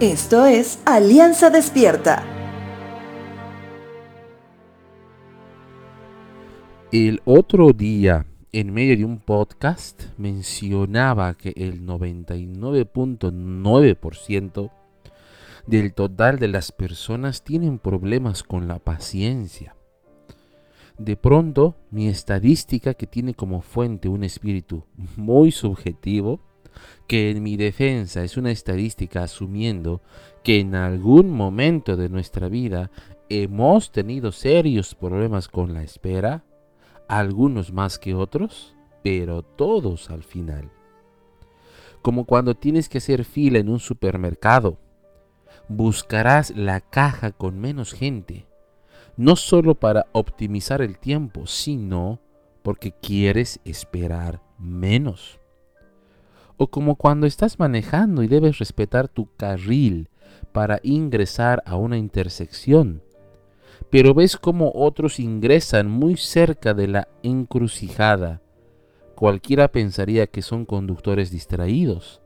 Esto es Alianza Despierta. El otro día, en medio de un podcast, mencionaba que el 99.9% del total de las personas tienen problemas con la paciencia. De pronto, mi estadística que tiene como fuente un espíritu muy subjetivo, que en mi defensa es una estadística asumiendo que en algún momento de nuestra vida hemos tenido serios problemas con la espera, algunos más que otros, pero todos al final. Como cuando tienes que hacer fila en un supermercado, buscarás la caja con menos gente, no solo para optimizar el tiempo, sino porque quieres esperar menos o como cuando estás manejando y debes respetar tu carril para ingresar a una intersección, pero ves como otros ingresan muy cerca de la encrucijada. Cualquiera pensaría que son conductores distraídos,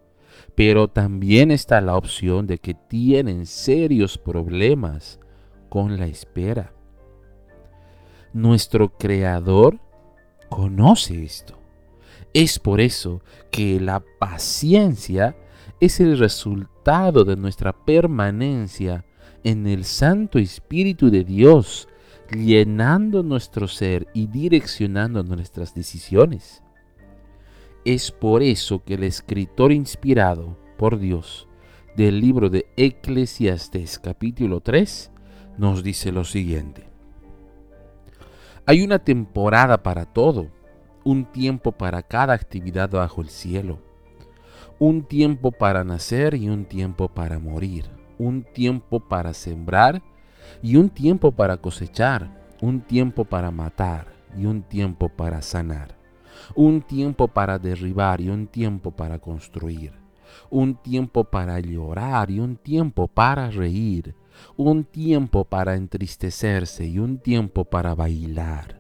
pero también está la opción de que tienen serios problemas con la espera. Nuestro Creador conoce esto. Es por eso que la paciencia es el resultado de nuestra permanencia en el Santo Espíritu de Dios, llenando nuestro ser y direccionando nuestras decisiones. Es por eso que el escritor inspirado por Dios del libro de Eclesiastes capítulo 3 nos dice lo siguiente. Hay una temporada para todo un tiempo para cada actividad bajo el cielo, un tiempo para nacer y un tiempo para morir, un tiempo para sembrar y un tiempo para cosechar, un tiempo para matar y un tiempo para sanar, un tiempo para derribar y un tiempo para construir, un tiempo para llorar y un tiempo para reír, un tiempo para entristecerse y un tiempo para bailar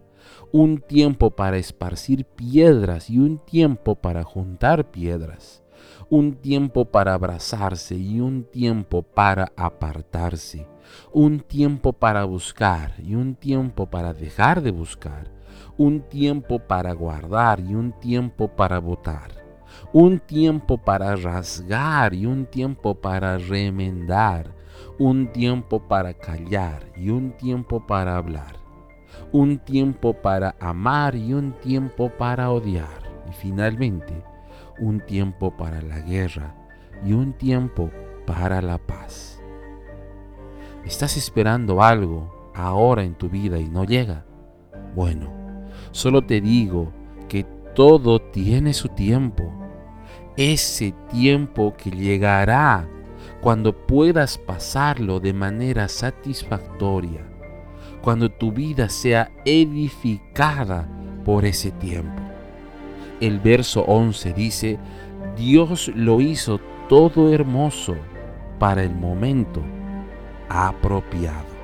un tiempo para esparcir piedras y un tiempo para juntar piedras, un tiempo para abrazarse y un tiempo para apartarse, un tiempo para buscar y un tiempo para dejar de buscar, un tiempo para guardar y un tiempo para votar, un tiempo para rasgar y un tiempo para remendar, un tiempo para callar y un tiempo para hablar un tiempo para amar y un tiempo para odiar. Y finalmente, un tiempo para la guerra y un tiempo para la paz. ¿Estás esperando algo ahora en tu vida y no llega? Bueno, solo te digo que todo tiene su tiempo. Ese tiempo que llegará cuando puedas pasarlo de manera satisfactoria cuando tu vida sea edificada por ese tiempo. El verso 11 dice, Dios lo hizo todo hermoso para el momento apropiado.